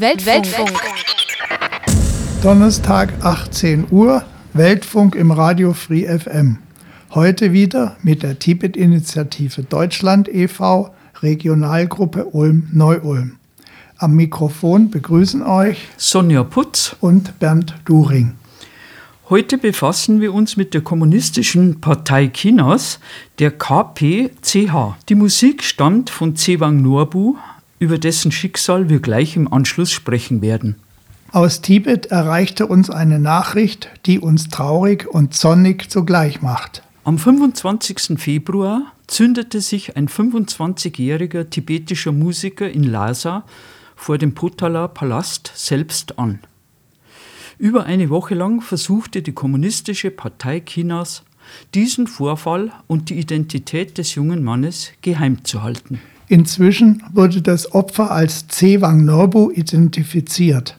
Weltfunk. Weltfunk. Donnerstag 18 Uhr, Weltfunk im Radio Free FM. Heute wieder mit der Tibet-Initiative Deutschland e.V., Regionalgruppe Ulm-Neu-Ulm. Am Mikrofon begrüßen euch Sonja Putz und Bernd During. Heute befassen wir uns mit der Kommunistischen Partei Chinas, der KPCH. Die Musik stammt von Zewang Norbu, über dessen Schicksal wir gleich im Anschluss sprechen werden. Aus Tibet erreichte uns eine Nachricht, die uns traurig und sonnig zugleich macht. Am 25. Februar zündete sich ein 25-jähriger tibetischer Musiker in Lhasa vor dem Potala-Palast selbst an. Über eine Woche lang versuchte die Kommunistische Partei Chinas, diesen Vorfall und die Identität des jungen Mannes geheim zu halten. Inzwischen wurde das Opfer als Zewang Norbu identifiziert,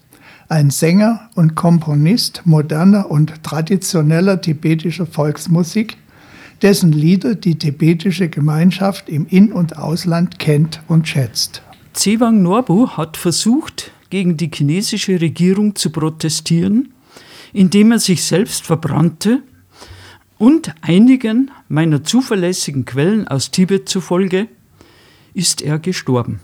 ein Sänger und Komponist moderner und traditioneller tibetischer Volksmusik, dessen Lieder die tibetische Gemeinschaft im In- und Ausland kennt und schätzt. Zewang Norbu hat versucht, gegen die chinesische Regierung zu protestieren, indem er sich selbst verbrannte und einigen meiner zuverlässigen Quellen aus Tibet zufolge ist er gestorben,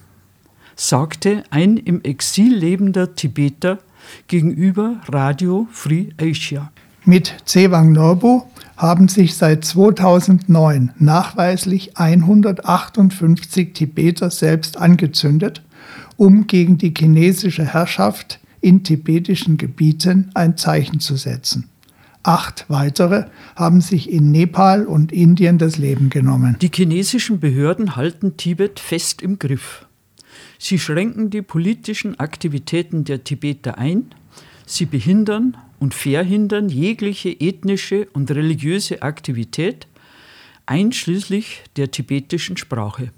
sagte ein im Exil lebender Tibeter gegenüber Radio Free Asia. Mit Zewang Norbu haben sich seit 2009 nachweislich 158 Tibeter selbst angezündet um gegen die chinesische Herrschaft in tibetischen Gebieten ein Zeichen zu setzen. Acht weitere haben sich in Nepal und Indien das Leben genommen. Die chinesischen Behörden halten Tibet fest im Griff. Sie schränken die politischen Aktivitäten der Tibeter ein, sie behindern und verhindern jegliche ethnische und religiöse Aktivität, einschließlich der tibetischen Sprache.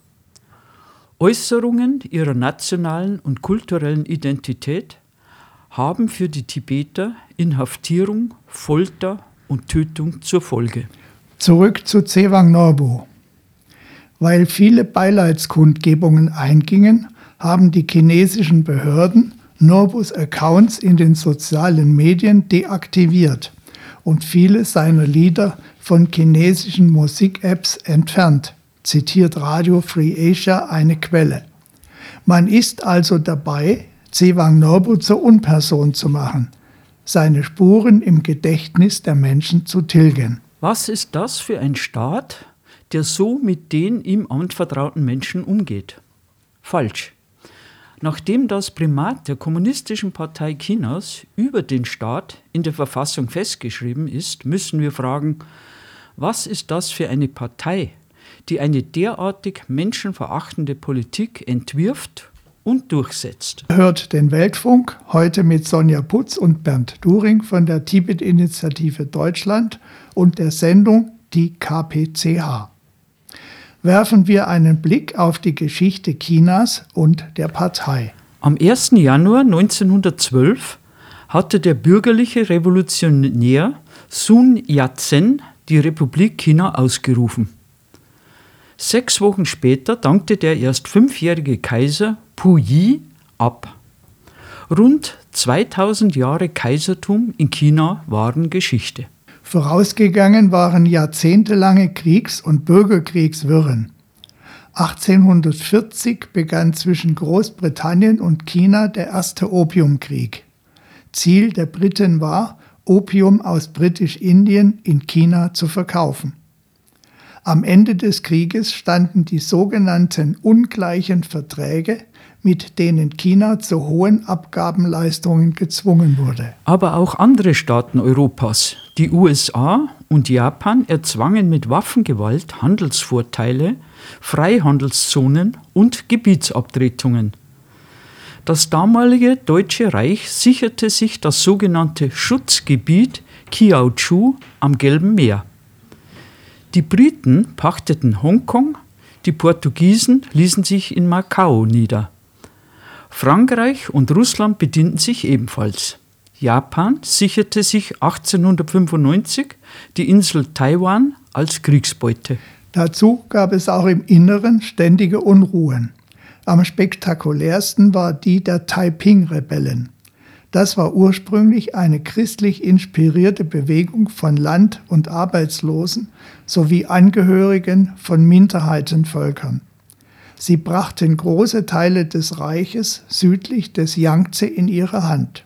Äußerungen ihrer nationalen und kulturellen Identität haben für die Tibeter Inhaftierung, Folter und Tötung zur Folge. Zurück zu Zewang Norbu. Weil viele Beileidskundgebungen eingingen, haben die chinesischen Behörden Norbus Accounts in den sozialen Medien deaktiviert und viele seiner Lieder von chinesischen Musik-Apps entfernt zitiert Radio Free Asia eine Quelle. Man ist also dabei, Zewang Norbu zur Unperson zu machen, seine Spuren im Gedächtnis der Menschen zu tilgen. Was ist das für ein Staat, der so mit den ihm anvertrauten Menschen umgeht? Falsch. Nachdem das Primat der Kommunistischen Partei Chinas über den Staat in der Verfassung festgeschrieben ist, müssen wir fragen, was ist das für eine Partei, die eine derartig menschenverachtende Politik entwirft und durchsetzt. Hört den Weltfunk heute mit Sonja Putz und Bernd During von der Tibet-Initiative Deutschland und der Sendung Die KPCH. Werfen wir einen Blick auf die Geschichte Chinas und der Partei. Am 1. Januar 1912 hatte der bürgerliche Revolutionär Sun Yat-sen die Republik China ausgerufen. Sechs Wochen später dankte der erst fünfjährige Kaiser Puyi ab. Rund 2000 Jahre Kaisertum in China waren Geschichte. Vorausgegangen waren jahrzehntelange Kriegs- und Bürgerkriegswirren. 1840 begann zwischen Großbritannien und China der erste Opiumkrieg. Ziel der Briten war, Opium aus Britisch-Indien in China zu verkaufen. Am Ende des Krieges standen die sogenannten ungleichen Verträge, mit denen China zu hohen Abgabenleistungen gezwungen wurde. Aber auch andere Staaten Europas, die USA und Japan, erzwangen mit Waffengewalt Handelsvorteile, Freihandelszonen und Gebietsabtretungen. Das damalige Deutsche Reich sicherte sich das sogenannte Schutzgebiet Kiaochu am Gelben Meer. Die Briten pachteten Hongkong, die Portugiesen ließen sich in Macau nieder. Frankreich und Russland bedienten sich ebenfalls. Japan sicherte sich 1895 die Insel Taiwan als Kriegsbeute. Dazu gab es auch im Inneren ständige Unruhen. Am spektakulärsten war die der Taiping-Rebellen. Das war ursprünglich eine christlich inspirierte Bewegung von Land- und Arbeitslosen sowie Angehörigen von Minderheitenvölkern. Sie brachten große Teile des Reiches südlich des Yangtze in ihre Hand.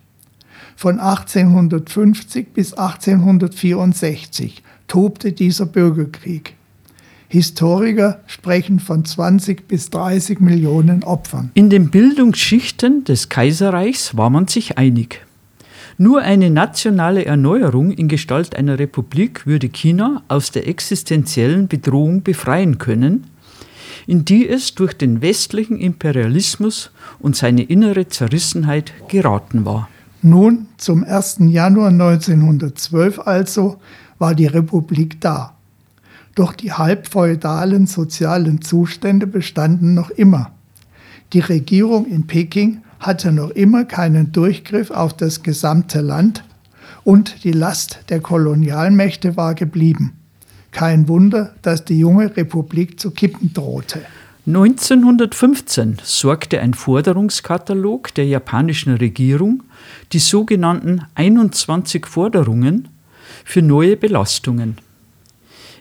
Von 1850 bis 1864 tobte dieser Bürgerkrieg. Historiker sprechen von 20 bis 30 Millionen Opfern. In den Bildungsschichten des Kaiserreichs war man sich einig. Nur eine nationale Erneuerung in Gestalt einer Republik würde China aus der existenziellen Bedrohung befreien können, in die es durch den westlichen Imperialismus und seine innere Zerrissenheit geraten war. Nun, zum 1. Januar 1912 also, war die Republik da. Doch die halbfeudalen sozialen Zustände bestanden noch immer. Die Regierung in Peking hatte noch immer keinen Durchgriff auf das gesamte Land und die Last der Kolonialmächte war geblieben. Kein Wunder, dass die junge Republik zu kippen drohte. 1915 sorgte ein Forderungskatalog der japanischen Regierung, die sogenannten 21 Forderungen, für neue Belastungen.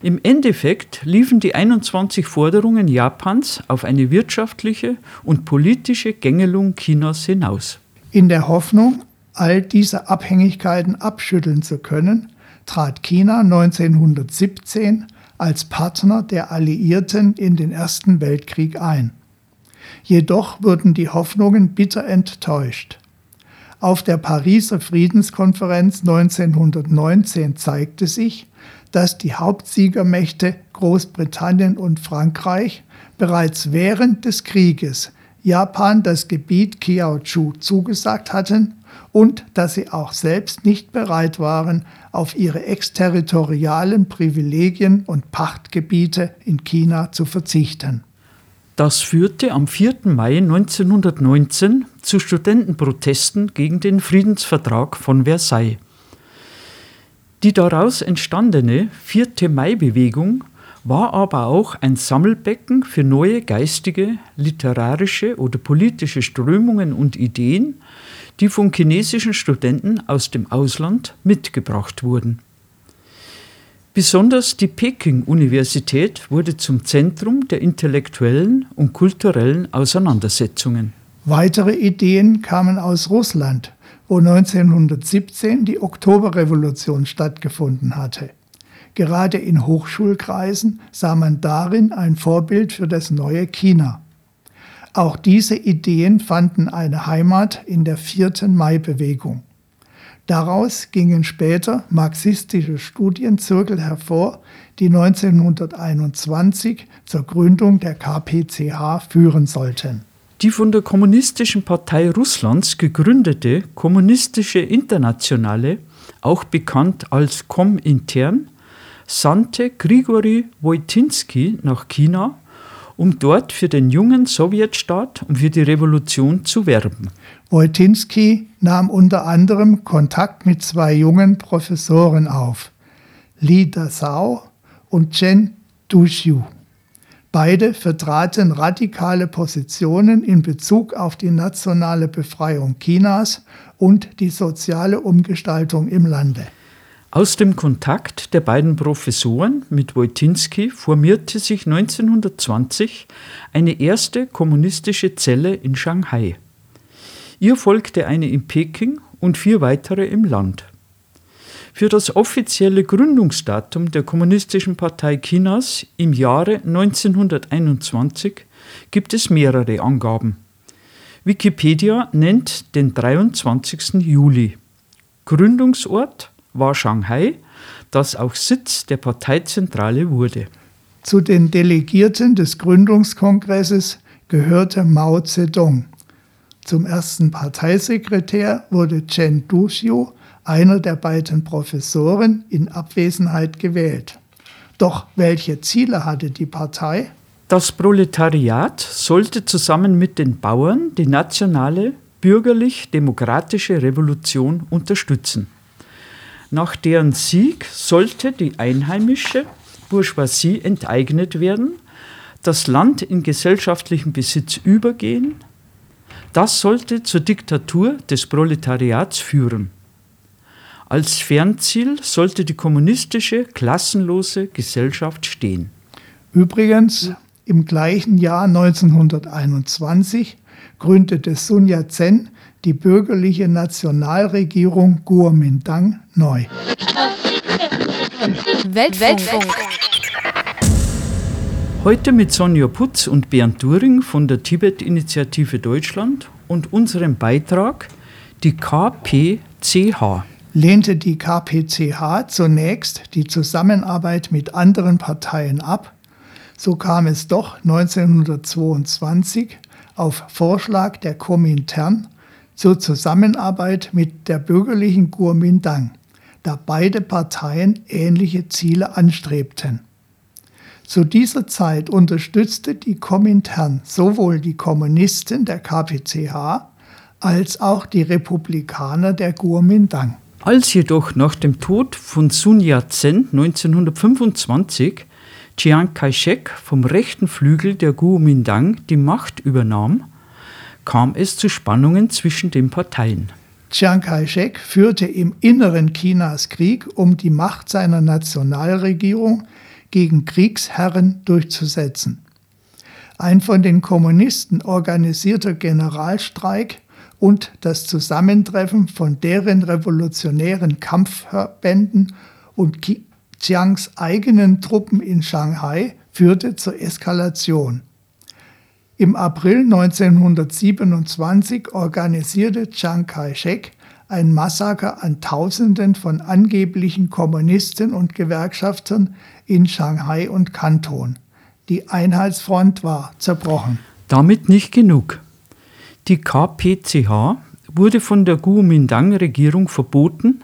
Im Endeffekt liefen die 21 Forderungen Japans auf eine wirtschaftliche und politische Gängelung Chinas hinaus. In der Hoffnung, all diese Abhängigkeiten abschütteln zu können, trat China 1917 als Partner der Alliierten in den Ersten Weltkrieg ein. Jedoch wurden die Hoffnungen bitter enttäuscht. Auf der Pariser Friedenskonferenz 1919 zeigte sich, dass die Hauptsiegermächte Großbritannien und Frankreich bereits während des Krieges Japan das Gebiet Kiaochu zugesagt hatten und dass sie auch selbst nicht bereit waren, auf ihre exterritorialen Privilegien und Pachtgebiete in China zu verzichten. Das führte am 4. Mai 1919 zu Studentenprotesten gegen den Friedensvertrag von Versailles. Die daraus entstandene 4. Mai-Bewegung war aber auch ein Sammelbecken für neue geistige, literarische oder politische Strömungen und Ideen, die von chinesischen Studenten aus dem Ausland mitgebracht wurden. Besonders die Peking-Universität wurde zum Zentrum der intellektuellen und kulturellen Auseinandersetzungen. Weitere Ideen kamen aus Russland, wo 1917 die Oktoberrevolution stattgefunden hatte. Gerade in Hochschulkreisen sah man darin ein Vorbild für das neue China. Auch diese Ideen fanden eine Heimat in der vierten Mai-Bewegung. Daraus gingen später marxistische Studienzirkel hervor, die 1921 zur Gründung der KPCH führen sollten. Die von der Kommunistischen Partei Russlands gegründete Kommunistische Internationale, auch bekannt als Komintern, sandte Grigori Wojtinski nach China, um dort für den jungen Sowjetstaat und für die Revolution zu werben. Wojtinski nahm unter anderem Kontakt mit zwei jungen Professoren auf, Li Dasao und Chen Duxiu. Beide vertraten radikale Positionen in Bezug auf die nationale Befreiung Chinas und die soziale Umgestaltung im Lande. Aus dem Kontakt der beiden Professoren mit Wojtinski formierte sich 1920 eine erste kommunistische Zelle in Shanghai. Ihr folgte eine in Peking und vier weitere im Land. Für das offizielle Gründungsdatum der Kommunistischen Partei Chinas im Jahre 1921 gibt es mehrere Angaben. Wikipedia nennt den 23. Juli. Gründungsort war Shanghai, das auch Sitz der Parteizentrale wurde. Zu den Delegierten des Gründungskongresses gehörte Mao Zedong. Zum ersten Parteisekretär wurde Chen Duxiu einer der beiden Professoren in Abwesenheit gewählt. Doch welche Ziele hatte die Partei? Das Proletariat sollte zusammen mit den Bauern die nationale bürgerlich-demokratische Revolution unterstützen. Nach deren Sieg sollte die einheimische Bourgeoisie enteignet werden, das Land in gesellschaftlichen Besitz übergehen, das sollte zur Diktatur des Proletariats führen. Als Fernziel sollte die kommunistische, klassenlose Gesellschaft stehen. Übrigens, im gleichen Jahr 1921 gründete Sun Yat-sen die bürgerliche Nationalregierung Kuomintang neu. Weltfunk. Heute mit Sonja Putz und Bernd During von der Tibet-Initiative Deutschland und unserem Beitrag die KPCH. Lehnte die KPCH zunächst die Zusammenarbeit mit anderen Parteien ab, so kam es doch 1922 auf Vorschlag der Komintern zur Zusammenarbeit mit der bürgerlichen Kuomintang, da beide Parteien ähnliche Ziele anstrebten. Zu dieser Zeit unterstützte die Komintern sowohl die Kommunisten der KPCH als auch die Republikaner der Kuomintang. Als jedoch nach dem Tod von Sun Yat-sen 1925 Chiang Kai-shek vom rechten Flügel der Kuomintang die Macht übernahm, kam es zu Spannungen zwischen den Parteien. Chiang Kai-shek führte im Inneren Chinas Krieg, um die Macht seiner Nationalregierung gegen Kriegsherren durchzusetzen. Ein von den Kommunisten organisierter Generalstreik und das Zusammentreffen von deren revolutionären Kampfverbänden und Chiangs eigenen Truppen in Shanghai führte zur Eskalation. Im April 1927 organisierte Chiang Kai-shek ein Massaker an Tausenden von angeblichen Kommunisten und Gewerkschaftern in Shanghai und Kanton. Die Einheitsfront war zerbrochen. Damit nicht genug. Die KPCH wurde von der Kuomintang-Regierung verboten,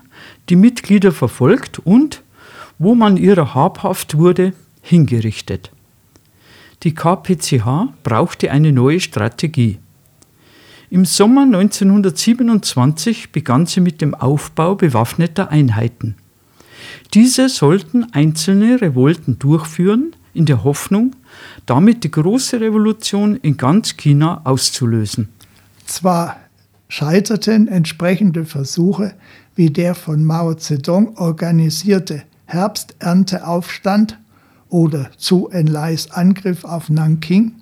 die Mitglieder verfolgt und, wo man ihrer habhaft wurde, hingerichtet. Die KPCH brauchte eine neue Strategie. Im Sommer 1927 begann sie mit dem Aufbau bewaffneter Einheiten. Diese sollten einzelne Revolten durchführen, in der Hoffnung, damit die große Revolution in ganz China auszulösen. Zwar scheiterten entsprechende Versuche wie der von Mao Zedong organisierte Herbsternteaufstand oder Zu Enlais Angriff auf Nanking,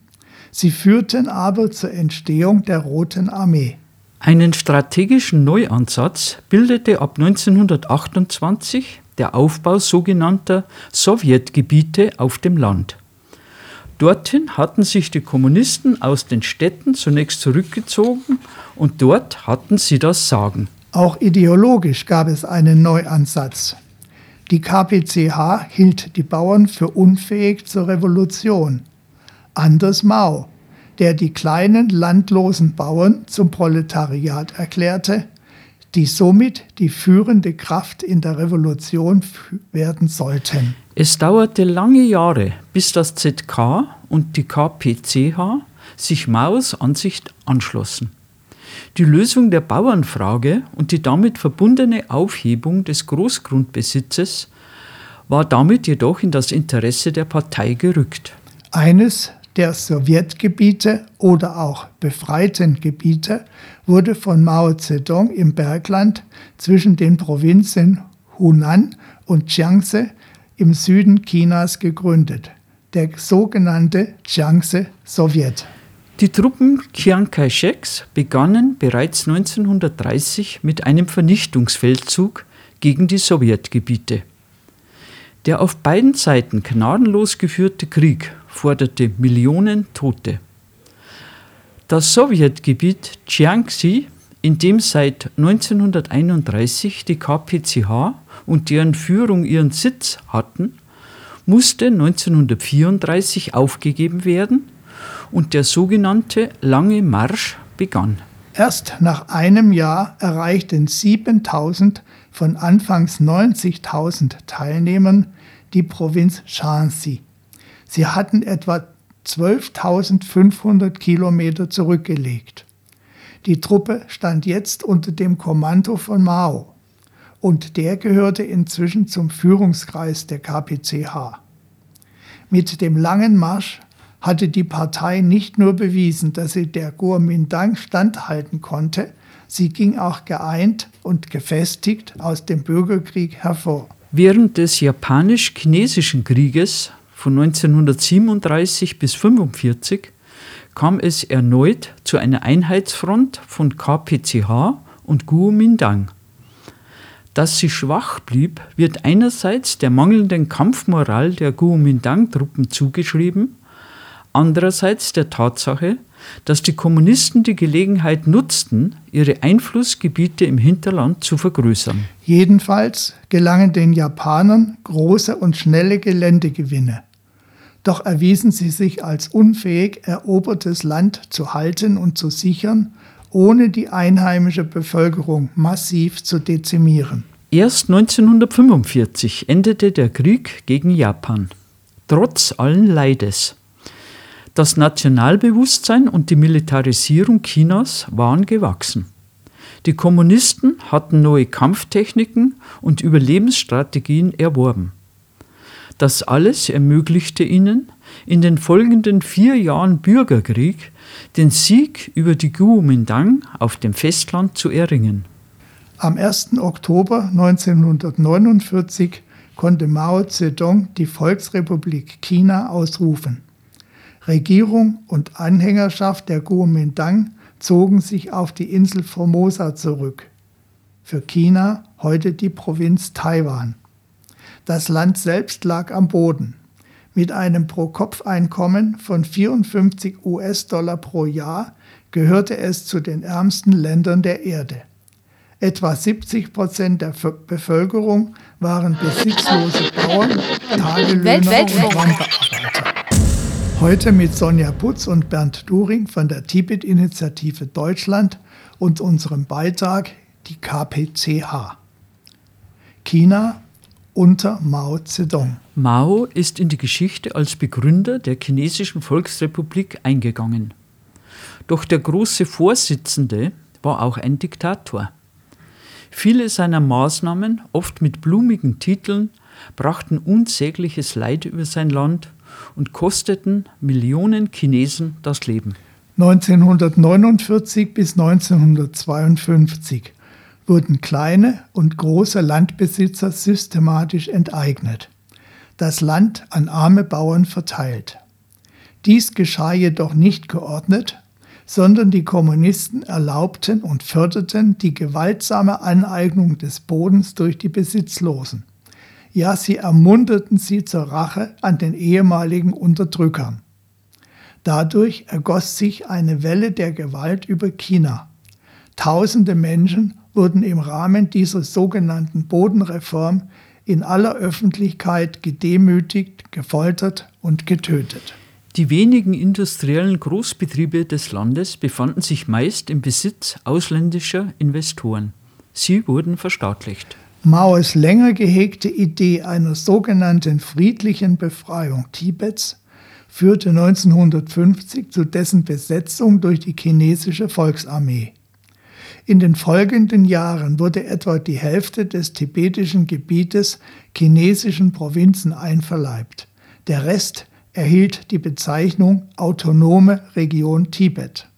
sie führten aber zur Entstehung der Roten Armee. Einen strategischen Neuansatz bildete ab 1928 der Aufbau sogenannter Sowjetgebiete auf dem Land. Dorthin hatten sich die Kommunisten aus den Städten zunächst zurückgezogen und dort hatten sie das Sagen. Auch ideologisch gab es einen Neuansatz. Die KPCH hielt die Bauern für unfähig zur Revolution. Anders Mao, der die kleinen landlosen Bauern zum Proletariat erklärte die somit die führende Kraft in der Revolution werden sollten. Es dauerte lange Jahre, bis das ZK und die KPCH sich Maos Ansicht anschlossen. Die Lösung der Bauernfrage und die damit verbundene Aufhebung des Großgrundbesitzes war damit jedoch in das Interesse der Partei gerückt. Eines der Sowjetgebiete oder auch befreiten Gebiete wurde von Mao Zedong im Bergland zwischen den Provinzen Hunan und Jiangse im Süden Chinas gegründet, der sogenannte Jiangse-Sowjet. Die Truppen Chiang Kai-sheks begannen bereits 1930 mit einem Vernichtungsfeldzug gegen die Sowjetgebiete. Der auf beiden Seiten gnadenlos geführte Krieg forderte Millionen Tote. Das Sowjetgebiet Jiangxi, in dem seit 1931 die KPCH und deren Führung ihren Sitz hatten, musste 1934 aufgegeben werden und der sogenannte Lange Marsch begann. Erst nach einem Jahr erreichten 7000 von anfangs 90.000 Teilnehmern die Provinz Shanxi. Sie hatten etwa 12.500 Kilometer zurückgelegt. Die Truppe stand jetzt unter dem Kommando von Mao und der gehörte inzwischen zum Führungskreis der KPCH. Mit dem langen Marsch hatte die Partei nicht nur bewiesen, dass sie der Kuomintang standhalten konnte, sie ging auch geeint und gefestigt aus dem Bürgerkrieg hervor. Während des Japanisch-Chinesischen Krieges von 1937 bis 1945 kam es erneut zu einer Einheitsfront von KPCH und Kuomintang. Dass sie schwach blieb, wird einerseits der mangelnden Kampfmoral der Kuomintang-Truppen zugeschrieben, andererseits der Tatsache, dass die Kommunisten die Gelegenheit nutzten, ihre Einflussgebiete im Hinterland zu vergrößern. Jedenfalls gelangen den Japanern große und schnelle Geländegewinne. Doch erwiesen sie sich als unfähig, erobertes Land zu halten und zu sichern, ohne die einheimische Bevölkerung massiv zu dezimieren. Erst 1945 endete der Krieg gegen Japan, trotz allen Leides. Das Nationalbewusstsein und die Militarisierung Chinas waren gewachsen. Die Kommunisten hatten neue Kampftechniken und Überlebensstrategien erworben. Das alles ermöglichte ihnen, in den folgenden vier Jahren Bürgerkrieg den Sieg über die Kuomintang auf dem Festland zu erringen. Am 1. Oktober 1949 konnte Mao Zedong die Volksrepublik China ausrufen. Regierung und Anhängerschaft der Kuomintang zogen sich auf die Insel Formosa zurück. Für China heute die Provinz Taiwan. Das Land selbst lag am Boden. Mit einem Pro-Kopf-Einkommen von 54 US-Dollar pro Jahr gehörte es zu den ärmsten Ländern der Erde. Etwa 70 Prozent der Bevölkerung waren besitzlose Bauern, Tagelöhner und Wanderarbeiter. Heute mit Sonja Putz und Bernd During von der Tibet-Initiative Deutschland und unserem Beitrag die KPCH. China unter Mao Zedong. Mao ist in die Geschichte als Begründer der chinesischen Volksrepublik eingegangen. Doch der große Vorsitzende war auch ein Diktator. Viele seiner Maßnahmen, oft mit blumigen Titeln, brachten unsägliches Leid über sein Land und kosteten Millionen Chinesen das Leben. 1949 bis 1952 wurden kleine und große Landbesitzer systematisch enteignet, das Land an arme Bauern verteilt. Dies geschah jedoch nicht geordnet, sondern die Kommunisten erlaubten und förderten die gewaltsame Aneignung des Bodens durch die Besitzlosen. Ja, sie ermunterten sie zur Rache an den ehemaligen Unterdrückern. Dadurch ergoss sich eine Welle der Gewalt über China. Tausende Menschen wurden im Rahmen dieser sogenannten Bodenreform in aller Öffentlichkeit gedemütigt, gefoltert und getötet. Die wenigen industriellen Großbetriebe des Landes befanden sich meist im Besitz ausländischer Investoren. Sie wurden verstaatlicht. Maos länger gehegte Idee einer sogenannten friedlichen Befreiung Tibets führte 1950 zu dessen Besetzung durch die chinesische Volksarmee. In den folgenden Jahren wurde etwa die Hälfte des tibetischen Gebietes chinesischen Provinzen einverleibt. Der Rest erhielt die Bezeichnung Autonome Region Tibet.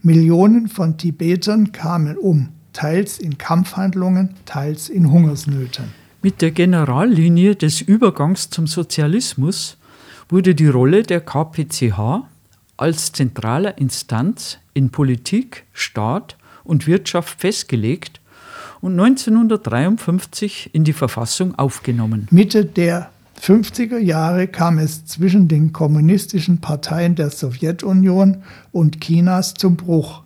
Millionen von Tibetern kamen um teils in Kampfhandlungen, teils in Hungersnöten. Mit der Generallinie des Übergangs zum Sozialismus wurde die Rolle der KPCH als zentraler Instanz in Politik, Staat und Wirtschaft festgelegt und 1953 in die Verfassung aufgenommen. Mitte der 50er Jahre kam es zwischen den kommunistischen Parteien der Sowjetunion und Chinas zum Bruch.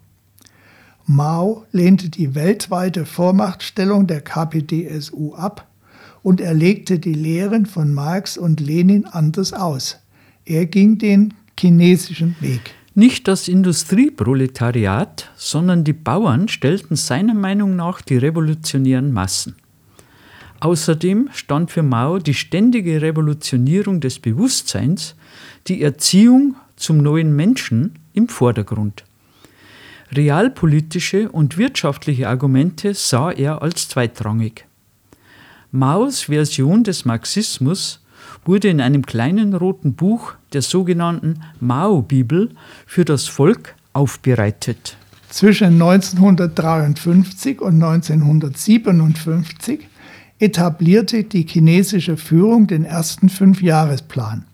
Mao lehnte die weltweite Vormachtstellung der KPDSU ab und er legte die Lehren von Marx und Lenin anders aus. Er ging den chinesischen Weg. Nicht das Industrieproletariat, sondern die Bauern stellten seiner Meinung nach die revolutionären Massen. Außerdem stand für Mao die ständige Revolutionierung des Bewusstseins, die Erziehung zum neuen Menschen im Vordergrund. Realpolitische und wirtschaftliche Argumente sah er als zweitrangig. Maos Version des Marxismus wurde in einem kleinen roten Buch der sogenannten Mao-Bibel für das Volk aufbereitet. Zwischen 1953 und 1957 etablierte die chinesische Führung den ersten Fünfjahresplan.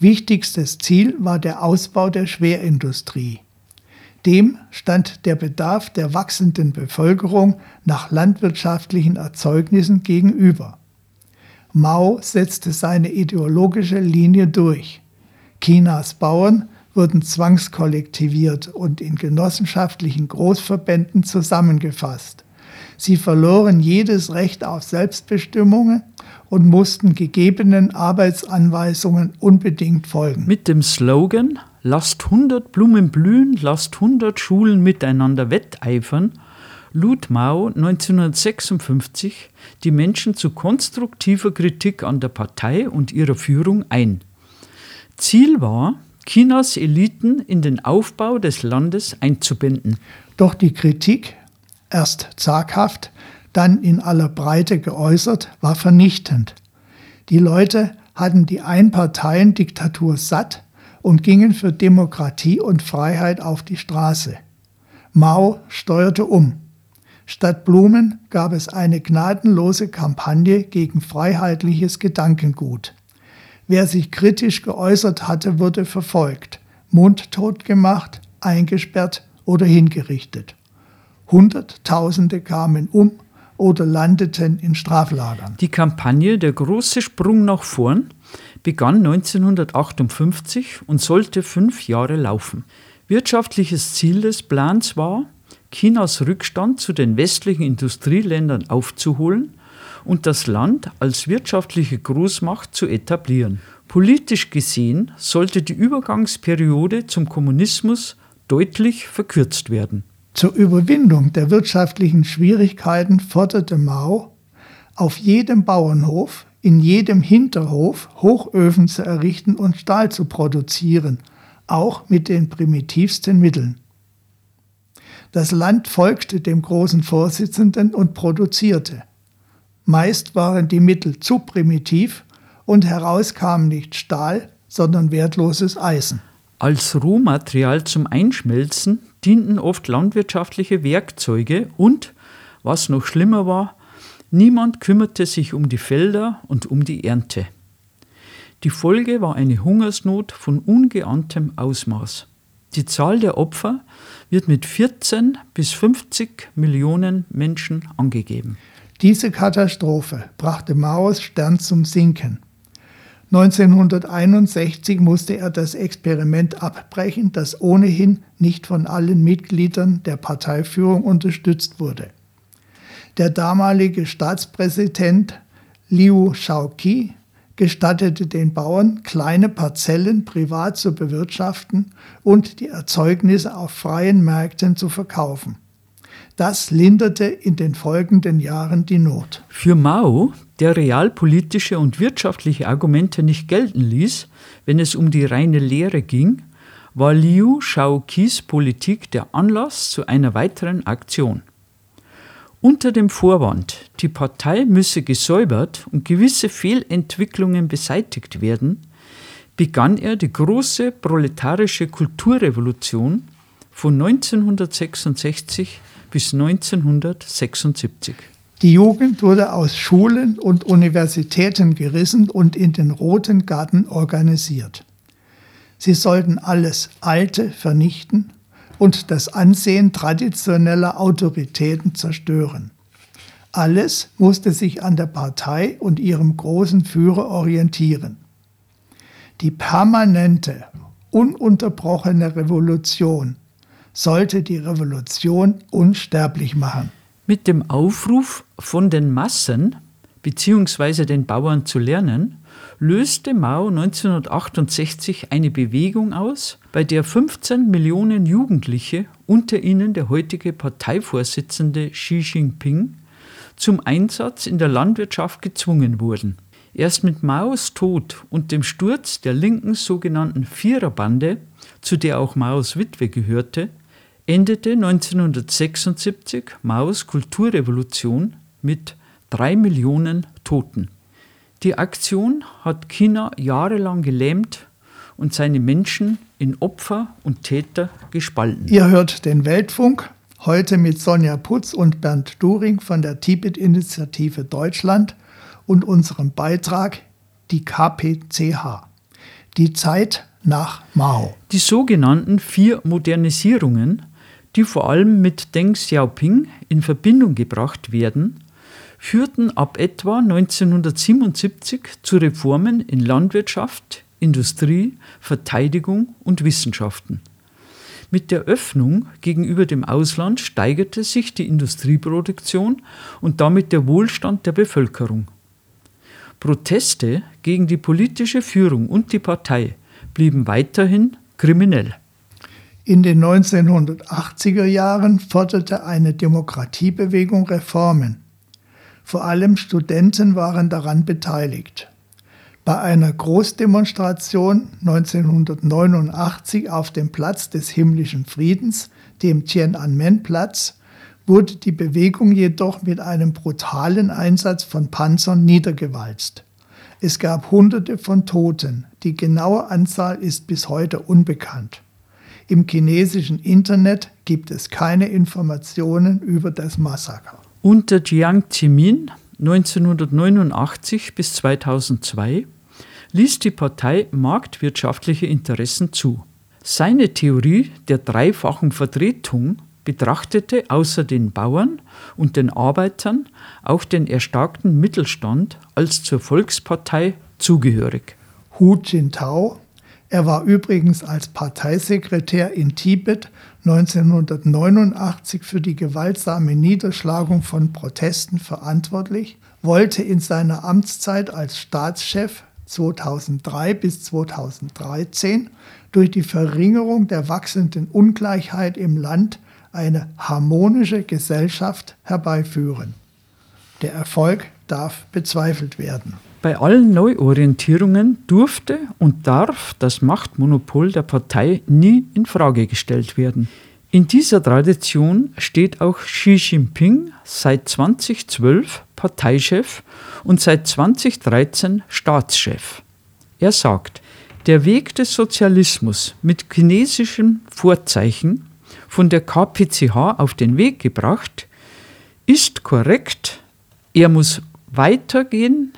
Wichtigstes Ziel war der Ausbau der Schwerindustrie. Dem stand der Bedarf der wachsenden Bevölkerung nach landwirtschaftlichen Erzeugnissen gegenüber. Mao setzte seine ideologische Linie durch. Chinas Bauern wurden zwangskollektiviert und in genossenschaftlichen Großverbänden zusammengefasst. Sie verloren jedes Recht auf Selbstbestimmung und mussten gegebenen Arbeitsanweisungen unbedingt folgen. Mit dem Slogan Lasst 100 Blumen blühen, lasst 100 Schulen miteinander wetteifern, lud Mao 1956 die Menschen zu konstruktiver Kritik an der Partei und ihrer Führung ein. Ziel war, Chinas Eliten in den Aufbau des Landes einzubinden. Doch die Kritik, erst zaghaft, dann in aller Breite geäußert, war vernichtend. Die Leute hatten die Einparteiendiktatur satt und gingen für Demokratie und Freiheit auf die Straße. Mao steuerte um. Statt Blumen gab es eine gnadenlose Kampagne gegen freiheitliches Gedankengut. Wer sich kritisch geäußert hatte, wurde verfolgt, mundtot gemacht, eingesperrt oder hingerichtet. Hunderttausende kamen um oder landeten in Straflagern. Die Kampagne Der große Sprung nach vorn begann 1958 und sollte fünf Jahre laufen. Wirtschaftliches Ziel des Plans war, Chinas Rückstand zu den westlichen Industrieländern aufzuholen und das Land als wirtschaftliche Großmacht zu etablieren. Politisch gesehen sollte die Übergangsperiode zum Kommunismus deutlich verkürzt werden. Zur Überwindung der wirtschaftlichen Schwierigkeiten forderte Mao, auf jedem Bauernhof in jedem Hinterhof Hochöfen zu errichten und Stahl zu produzieren, auch mit den primitivsten Mitteln. Das Land folgte dem großen Vorsitzenden und produzierte. Meist waren die Mittel zu primitiv und heraus kam nicht Stahl, sondern wertloses Eisen. Als Rohmaterial zum Einschmelzen dienten oft landwirtschaftliche Werkzeuge und, was noch schlimmer war, Niemand kümmerte sich um die Felder und um die Ernte. Die Folge war eine Hungersnot von ungeahntem Ausmaß. Die Zahl der Opfer wird mit 14 bis 50 Millionen Menschen angegeben. Diese Katastrophe brachte Maos Stern zum Sinken. 1961 musste er das Experiment abbrechen, das ohnehin nicht von allen Mitgliedern der Parteiführung unterstützt wurde. Der damalige Staatspräsident Liu Shaoqi gestattete den Bauern, kleine Parzellen privat zu bewirtschaften und die Erzeugnisse auf freien Märkten zu verkaufen. Das linderte in den folgenden Jahren die Not. Für Mao, der realpolitische und wirtschaftliche Argumente nicht gelten ließ, wenn es um die reine Lehre ging, war Liu Shaoqis Politik der Anlass zu einer weiteren Aktion. Unter dem Vorwand, die Partei müsse gesäubert und gewisse Fehlentwicklungen beseitigt werden, begann er die große proletarische Kulturrevolution von 1966 bis 1976. Die Jugend wurde aus Schulen und Universitäten gerissen und in den Roten Garten organisiert. Sie sollten alles Alte vernichten und das Ansehen traditioneller Autoritäten zerstören. Alles musste sich an der Partei und ihrem großen Führer orientieren. Die permanente, ununterbrochene Revolution sollte die Revolution unsterblich machen. Mit dem Aufruf von den Massen bzw. den Bauern zu lernen, löste Mao 1968 eine Bewegung aus, bei der 15 Millionen Jugendliche, unter ihnen der heutige Parteivorsitzende Xi Jinping, zum Einsatz in der Landwirtschaft gezwungen wurden. Erst mit Maos Tod und dem Sturz der linken sogenannten Viererbande, zu der auch Maos Witwe gehörte, endete 1976 Maos Kulturrevolution mit drei Millionen Toten. Die Aktion hat China jahrelang gelähmt und seine Menschen in Opfer und Täter gespalten. Ihr hört den Weltfunk, heute mit Sonja Putz und Bernd During von der Tibet-Initiative Deutschland und unserem Beitrag Die KPCH. Die Zeit nach Mao. Die sogenannten vier Modernisierungen, die vor allem mit Deng Xiaoping in Verbindung gebracht werden, führten ab etwa 1977 zu Reformen in Landwirtschaft, Industrie, Verteidigung und Wissenschaften. Mit der Öffnung gegenüber dem Ausland steigerte sich die Industrieproduktion und damit der Wohlstand der Bevölkerung. Proteste gegen die politische Führung und die Partei blieben weiterhin kriminell. In den 1980er Jahren forderte eine Demokratiebewegung Reformen. Vor allem Studenten waren daran beteiligt. Bei einer Großdemonstration 1989 auf dem Platz des himmlischen Friedens, dem Tiananmen-Platz, wurde die Bewegung jedoch mit einem brutalen Einsatz von Panzern niedergewalzt. Es gab Hunderte von Toten, die genaue Anzahl ist bis heute unbekannt. Im chinesischen Internet gibt es keine Informationen über das Massaker. Unter Jiang Zemin 1989 bis 2002 ließ die Partei marktwirtschaftliche Interessen zu. Seine Theorie der dreifachen Vertretung betrachtete außer den Bauern und den Arbeitern auch den erstarkten Mittelstand als zur Volkspartei zugehörig. Hu Jintao, er war übrigens als Parteisekretär in Tibet 1989 für die gewaltsame Niederschlagung von Protesten verantwortlich, wollte in seiner Amtszeit als Staatschef 2003 bis 2013 durch die Verringerung der wachsenden Ungleichheit im Land eine harmonische Gesellschaft herbeiführen. Der Erfolg darf bezweifelt werden. Bei allen Neuorientierungen durfte und darf das Machtmonopol der Partei nie in Frage gestellt werden. In dieser Tradition steht auch Xi Jinping seit 2012 Parteichef und seit 2013 Staatschef. Er sagt, der Weg des Sozialismus mit chinesischen Vorzeichen von der KPCH auf den Weg gebracht, ist korrekt. Er muss weitergehen.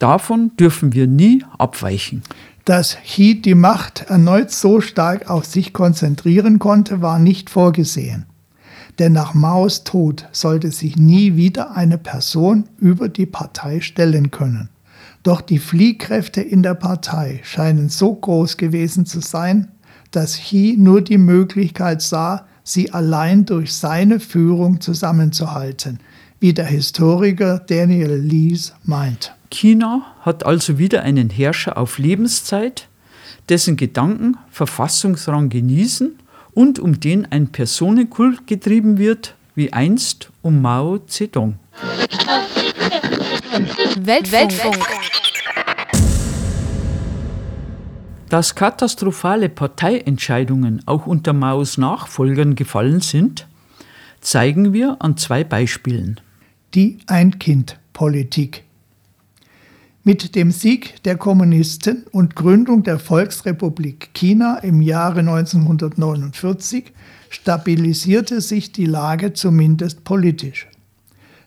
Davon dürfen wir nie abweichen. Dass Xi die Macht erneut so stark auf sich konzentrieren konnte, war nicht vorgesehen. Denn nach Maos Tod sollte sich nie wieder eine Person über die Partei stellen können. Doch die Fliehkräfte in der Partei scheinen so groß gewesen zu sein, dass Xi nur die Möglichkeit sah, sie allein durch seine Führung zusammenzuhalten, wie der Historiker Daniel Lees meint. China hat also wieder einen Herrscher auf Lebenszeit, dessen Gedanken Verfassungsrang genießen und um den ein Personenkult getrieben wird, wie einst um Mao Zedong. Weltfunk. Weltfunk. Dass katastrophale Parteientscheidungen auch unter Maos Nachfolgern gefallen sind, zeigen wir an zwei Beispielen. Die Ein-Kind-Politik. Mit dem Sieg der Kommunisten und Gründung der Volksrepublik China im Jahre 1949 stabilisierte sich die Lage zumindest politisch.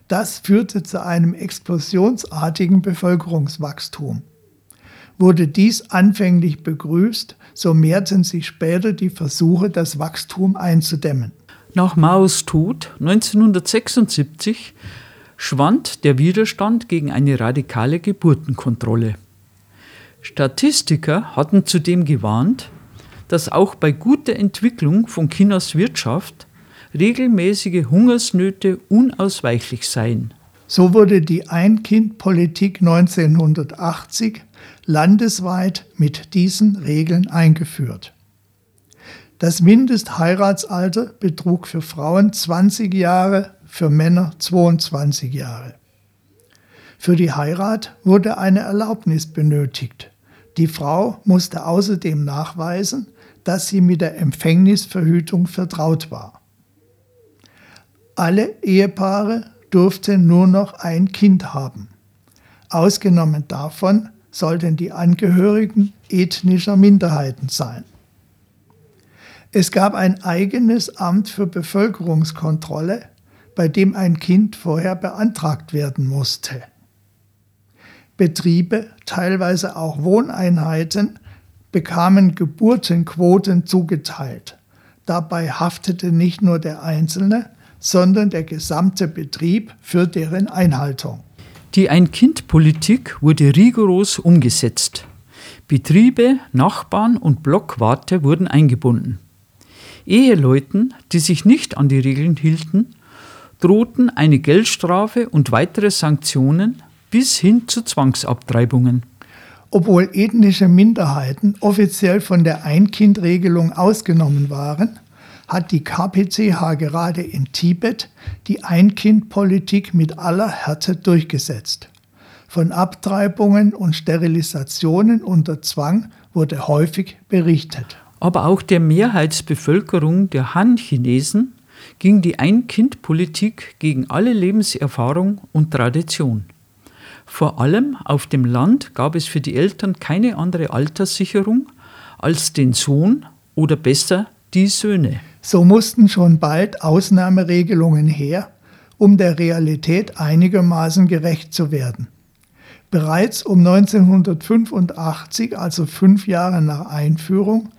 Das führte zu einem explosionsartigen Bevölkerungswachstum. Wurde dies anfänglich begrüßt, so mehrten sich später die Versuche, das Wachstum einzudämmen. Nach Maos Tod 1976 schwand der Widerstand gegen eine radikale Geburtenkontrolle. Statistiker hatten zudem gewarnt, dass auch bei guter Entwicklung von Chinas Wirtschaft regelmäßige Hungersnöte unausweichlich seien. So wurde die Ein-Kind-Politik 1980 landesweit mit diesen Regeln eingeführt. Das Mindestheiratsalter betrug für Frauen 20 Jahre, für Männer 22 Jahre. Für die Heirat wurde eine Erlaubnis benötigt. Die Frau musste außerdem nachweisen, dass sie mit der Empfängnisverhütung vertraut war. Alle Ehepaare durften nur noch ein Kind haben. Ausgenommen davon sollten die Angehörigen ethnischer Minderheiten sein. Es gab ein eigenes Amt für Bevölkerungskontrolle, bei dem ein Kind vorher beantragt werden musste. Betriebe, teilweise auch Wohneinheiten, bekamen Geburtenquoten zugeteilt. Dabei haftete nicht nur der Einzelne, sondern der gesamte Betrieb für deren Einhaltung. Die Ein-Kind-Politik wurde rigoros umgesetzt. Betriebe, Nachbarn und Blockwarte wurden eingebunden. Eheleuten, die sich nicht an die Regeln hielten, drohten eine Geldstrafe und weitere Sanktionen bis hin zu Zwangsabtreibungen. Obwohl ethnische Minderheiten offiziell von der Ein-Kind-Regelung ausgenommen waren, hat die KPCH gerade in Tibet die Ein-Kind-Politik mit aller Härte durchgesetzt. Von Abtreibungen und Sterilisationen unter Zwang wurde häufig berichtet. Aber auch der Mehrheitsbevölkerung der Han-Chinesen ging die Ein-Kind-Politik gegen alle Lebenserfahrung und Tradition. Vor allem auf dem Land gab es für die Eltern keine andere Alterssicherung als den Sohn oder besser die Söhne. So mussten schon bald Ausnahmeregelungen her, um der Realität einigermaßen gerecht zu werden. Bereits um 1985, also fünf Jahre nach Einführung,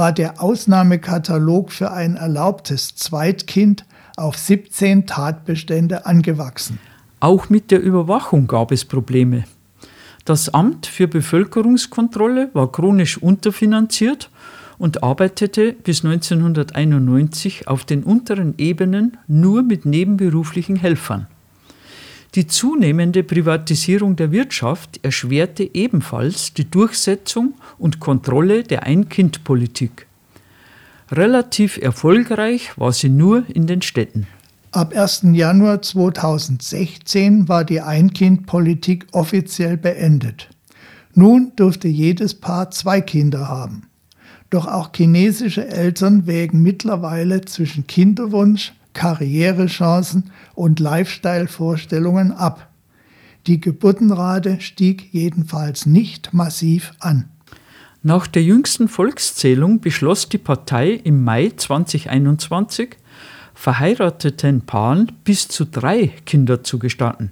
war der Ausnahmekatalog für ein erlaubtes Zweitkind auf 17 Tatbestände angewachsen. Auch mit der Überwachung gab es Probleme. Das Amt für Bevölkerungskontrolle war chronisch unterfinanziert und arbeitete bis 1991 auf den unteren Ebenen nur mit nebenberuflichen Helfern. Die zunehmende Privatisierung der Wirtschaft erschwerte ebenfalls die Durchsetzung und Kontrolle der Ein-Kind-Politik. Relativ erfolgreich war sie nur in den Städten. Ab 1. Januar 2016 war die Ein-Kind-Politik offiziell beendet. Nun durfte jedes Paar zwei Kinder haben. Doch auch chinesische Eltern wägen mittlerweile zwischen Kinderwunsch, Karrierechancen und Lifestyle-Vorstellungen ab. Die Geburtenrate stieg jedenfalls nicht massiv an. Nach der jüngsten Volkszählung beschloss die Partei im Mai 2021, verheirateten Paaren bis zu drei Kinder zu gestatten.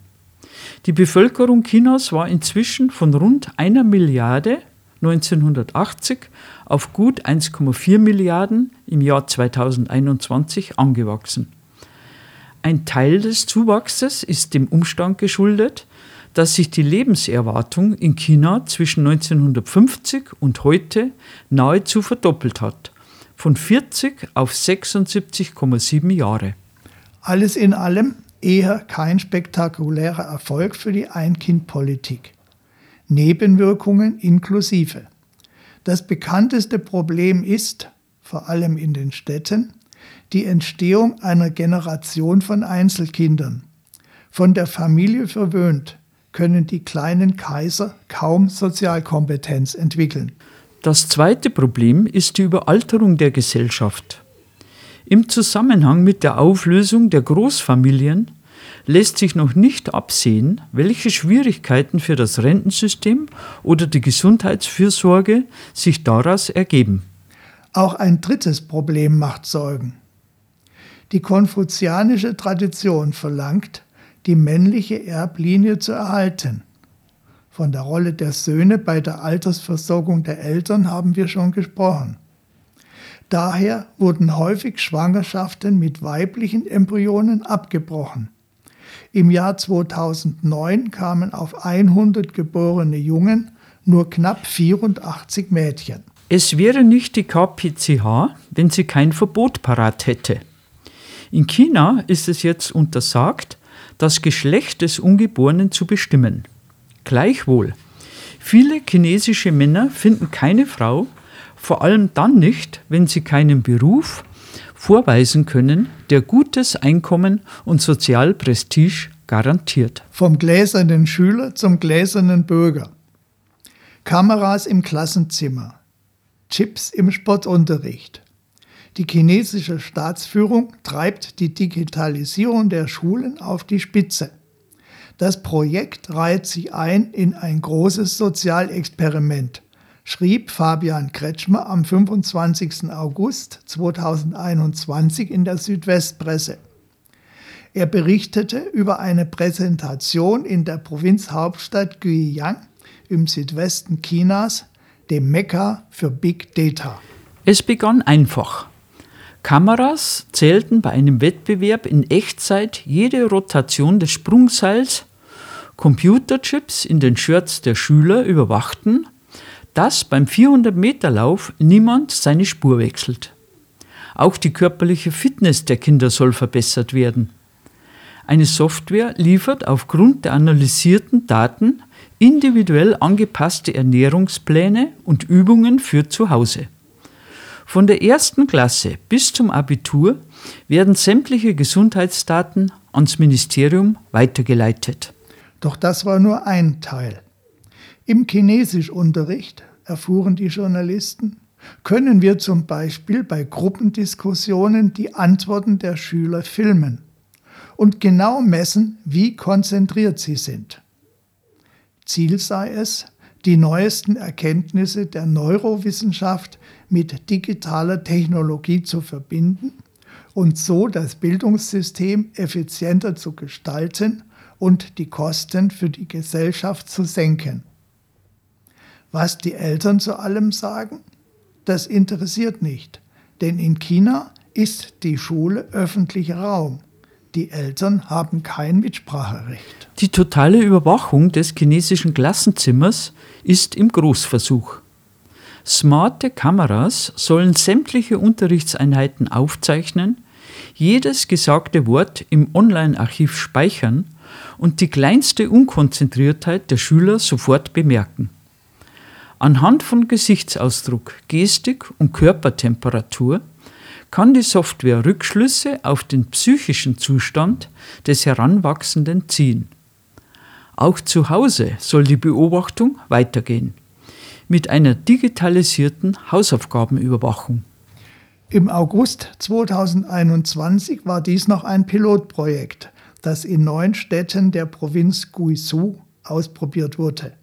Die Bevölkerung Chinas war inzwischen von rund einer Milliarde 1980 auf gut 1,4 Milliarden im Jahr 2021 angewachsen. Ein Teil des Zuwachses ist dem Umstand geschuldet, dass sich die Lebenserwartung in China zwischen 1950 und heute nahezu verdoppelt hat von 40 auf 76,7 Jahre. Alles in allem eher kein spektakulärer Erfolg für die Ein-Kind-Politik. Nebenwirkungen inklusive. Das bekannteste Problem ist, vor allem in den Städten, die Entstehung einer Generation von Einzelkindern. Von der Familie verwöhnt können die kleinen Kaiser kaum Sozialkompetenz entwickeln. Das zweite Problem ist die Überalterung der Gesellschaft. Im Zusammenhang mit der Auflösung der Großfamilien lässt sich noch nicht absehen, welche Schwierigkeiten für das Rentensystem oder die Gesundheitsfürsorge sich daraus ergeben. Auch ein drittes Problem macht Sorgen. Die konfuzianische Tradition verlangt, die männliche Erblinie zu erhalten. Von der Rolle der Söhne bei der Altersversorgung der Eltern haben wir schon gesprochen. Daher wurden häufig Schwangerschaften mit weiblichen Embryonen abgebrochen. Im Jahr 2009 kamen auf 100 geborene Jungen nur knapp 84 Mädchen. Es wäre nicht die KPCH, wenn sie kein Verbot parat hätte. In China ist es jetzt untersagt, das Geschlecht des Ungeborenen zu bestimmen. Gleichwohl, viele chinesische Männer finden keine Frau, vor allem dann nicht, wenn sie keinen Beruf vorweisen können, der gutes Einkommen und Sozialprestige garantiert. Vom gläsernen Schüler zum gläsernen Bürger. Kameras im Klassenzimmer. Chips im Sportunterricht. Die chinesische Staatsführung treibt die Digitalisierung der Schulen auf die Spitze. Das Projekt reiht sich ein in ein großes Sozialexperiment, schrieb Fabian Kretschmer am 25. August 2021 in der Südwestpresse. Er berichtete über eine Präsentation in der Provinzhauptstadt Guiyang im Südwesten Chinas, dem Mekka für Big Data. Es begann einfach. Kameras zählten bei einem Wettbewerb in Echtzeit jede Rotation des Sprungseils, Computerchips in den Shirts der Schüler überwachten, dass beim 400-Meter-Lauf niemand seine Spur wechselt. Auch die körperliche Fitness der Kinder soll verbessert werden. Eine Software liefert aufgrund der analysierten Daten individuell angepasste Ernährungspläne und Übungen für zu Hause. Von der ersten Klasse bis zum Abitur werden sämtliche Gesundheitsdaten ans Ministerium weitergeleitet. Doch das war nur ein Teil. Im Chinesischunterricht, erfuhren die Journalisten, können wir zum Beispiel bei Gruppendiskussionen die Antworten der Schüler filmen und genau messen, wie konzentriert sie sind. Ziel sei es, die neuesten Erkenntnisse der Neurowissenschaft mit digitaler Technologie zu verbinden und so das Bildungssystem effizienter zu gestalten und die Kosten für die Gesellschaft zu senken. Was die Eltern zu allem sagen, das interessiert nicht, denn in China ist die Schule öffentlicher Raum die Eltern haben kein Mitspracherecht. Die totale Überwachung des chinesischen Klassenzimmers ist im Großversuch. Smarte Kameras sollen sämtliche Unterrichtseinheiten aufzeichnen, jedes gesagte Wort im Online-Archiv speichern und die kleinste Unkonzentriertheit der Schüler sofort bemerken. Anhand von Gesichtsausdruck, Gestik und Körpertemperatur kann die Software Rückschlüsse auf den psychischen Zustand des Heranwachsenden ziehen. Auch zu Hause soll die Beobachtung weitergehen mit einer digitalisierten Hausaufgabenüberwachung. Im August 2021 war dies noch ein Pilotprojekt, das in neun Städten der Provinz Guizhou ausprobiert wurde.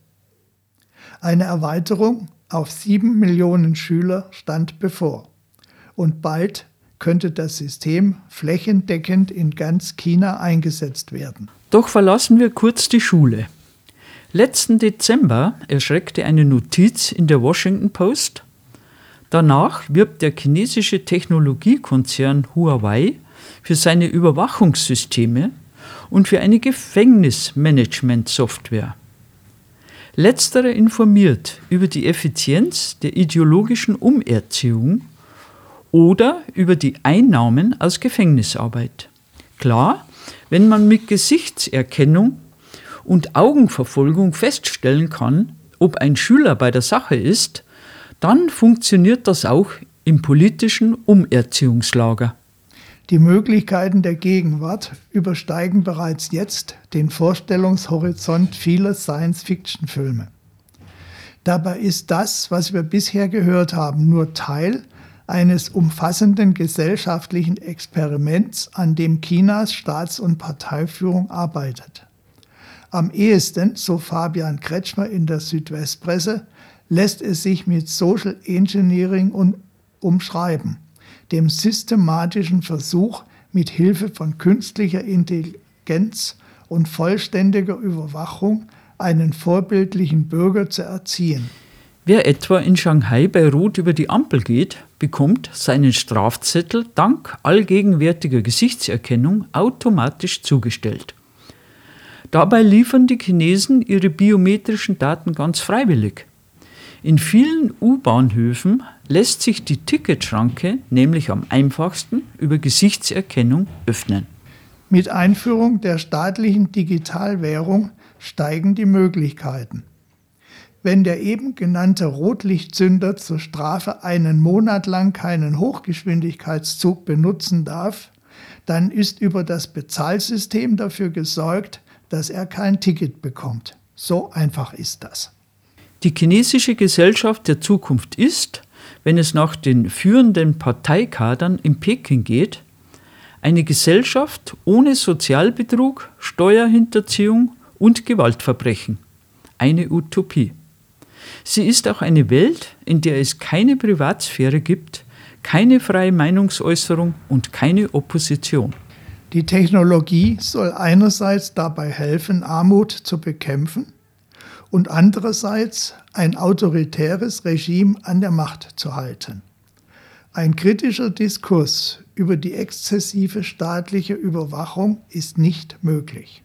Eine Erweiterung auf sieben Millionen Schüler stand bevor und bald könnte das System flächendeckend in ganz China eingesetzt werden. Doch verlassen wir kurz die Schule. Letzten Dezember erschreckte eine Notiz in der Washington Post. Danach wirbt der chinesische Technologiekonzern Huawei für seine Überwachungssysteme und für eine Gefängnismanagement-Software. Letztere informiert über die Effizienz der ideologischen Umerziehung oder über die Einnahmen aus Gefängnisarbeit. Klar, wenn man mit Gesichtserkennung und Augenverfolgung feststellen kann, ob ein Schüler bei der Sache ist, dann funktioniert das auch im politischen Umerziehungslager. Die Möglichkeiten der Gegenwart übersteigen bereits jetzt den Vorstellungshorizont vieler Science-Fiction-Filme. Dabei ist das, was wir bisher gehört haben, nur Teil eines umfassenden gesellschaftlichen Experiments, an dem Chinas Staats- und Parteiführung arbeitet. Am ehesten, so Fabian Kretschmer in der Südwestpresse, lässt es sich mit Social Engineering umschreiben, dem systematischen Versuch, mit Hilfe von künstlicher Intelligenz und vollständiger Überwachung einen vorbildlichen Bürger zu erziehen. Wer etwa in Shanghai bei Rot über die Ampel geht, bekommt seinen Strafzettel dank allgegenwärtiger Gesichtserkennung automatisch zugestellt. Dabei liefern die Chinesen ihre biometrischen Daten ganz freiwillig. In vielen U-Bahnhöfen lässt sich die Ticketschranke nämlich am einfachsten über Gesichtserkennung öffnen. Mit Einführung der staatlichen Digitalwährung steigen die Möglichkeiten. Wenn der eben genannte Rotlichtzünder zur Strafe einen Monat lang keinen Hochgeschwindigkeitszug benutzen darf, dann ist über das Bezahlsystem dafür gesorgt, dass er kein Ticket bekommt. So einfach ist das. Die chinesische Gesellschaft der Zukunft ist, wenn es nach den führenden Parteikadern in Peking geht, eine Gesellschaft ohne Sozialbetrug, Steuerhinterziehung und Gewaltverbrechen. Eine Utopie. Sie ist auch eine Welt, in der es keine Privatsphäre gibt, keine freie Meinungsäußerung und keine Opposition. Die Technologie soll einerseits dabei helfen, Armut zu bekämpfen und andererseits ein autoritäres Regime an der Macht zu halten. Ein kritischer Diskurs über die exzessive staatliche Überwachung ist nicht möglich.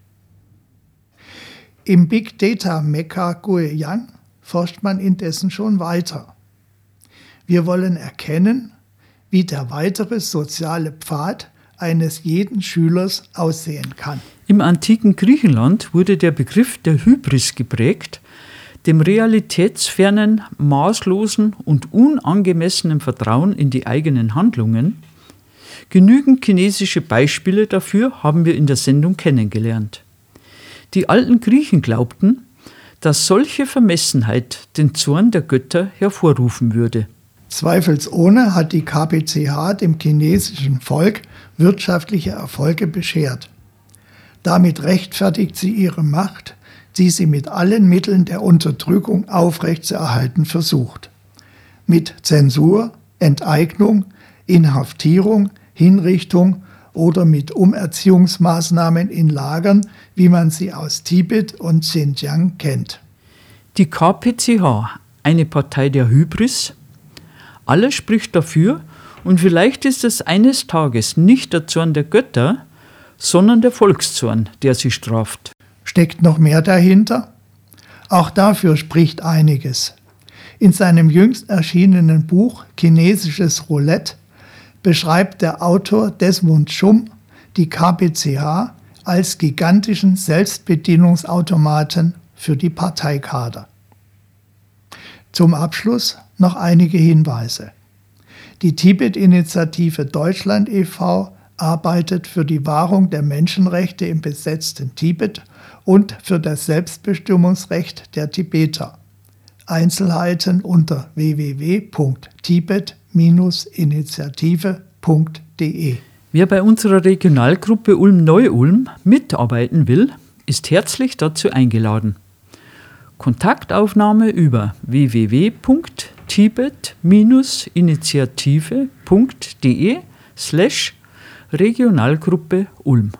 Im Big Data Mekka Guiyang forscht man indessen schon weiter. Wir wollen erkennen, wie der weitere soziale Pfad eines jeden Schülers aussehen kann. Im antiken Griechenland wurde der Begriff der Hybris geprägt, dem realitätsfernen, maßlosen und unangemessenen Vertrauen in die eigenen Handlungen. Genügend chinesische Beispiele dafür haben wir in der Sendung kennengelernt. Die alten Griechen glaubten, dass solche Vermessenheit den Zorn der Götter hervorrufen würde. Zweifelsohne hat die KPCH dem chinesischen Volk wirtschaftliche Erfolge beschert. Damit rechtfertigt sie ihre Macht, die sie mit allen Mitteln der Unterdrückung aufrechtzuerhalten versucht. Mit Zensur, Enteignung, Inhaftierung, Hinrichtung oder mit Umerziehungsmaßnahmen in Lagern, wie man sie aus Tibet und Xinjiang kennt. Die KPCH, eine Partei der Hybris, alles spricht dafür, und vielleicht ist es eines Tages nicht der Zorn der Götter, sondern der Volkszorn, der sie straft. Steckt noch mehr dahinter? Auch dafür spricht einiges. In seinem jüngst erschienenen Buch Chinesisches Roulette beschreibt der Autor Desmond Schumm die KPCH als gigantischen Selbstbedienungsautomaten für die Parteikader. Zum Abschluss noch einige Hinweise. Die Tibet-Initiative Deutschland e.V. arbeitet für die Wahrung der Menschenrechte im besetzten Tibet und für das Selbstbestimmungsrecht der Tibeter. Einzelheiten unter www.tibet-initiative.de. Wer bei unserer Regionalgruppe Ulm-Neu-Ulm mitarbeiten will, ist herzlich dazu eingeladen. Kontaktaufnahme über www.tibet-initiative.de slash Regionalgruppe Ulm.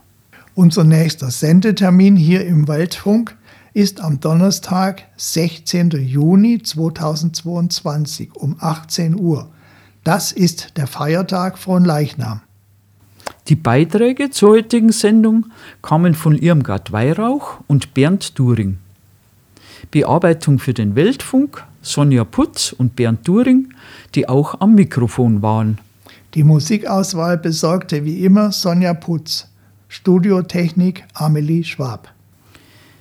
Unser nächster Sendetermin hier im Waldfunk ist am Donnerstag, 16. Juni 2022 um 18 Uhr. Das ist der Feiertag von Leichnam. Die Beiträge zur heutigen Sendung kamen von Irmgard Weihrauch und Bernd During. Bearbeitung für den Weltfunk Sonja Putz und Bernd During, die auch am Mikrofon waren. Die Musikauswahl besorgte wie immer Sonja Putz. Studiotechnik Amelie Schwab.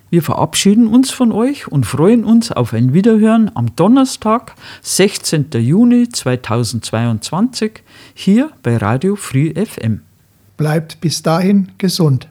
Wir verabschieden uns von euch und freuen uns auf ein Wiederhören am Donnerstag, 16. Juni 2022, hier bei Radio Free FM. Bleibt bis dahin gesund.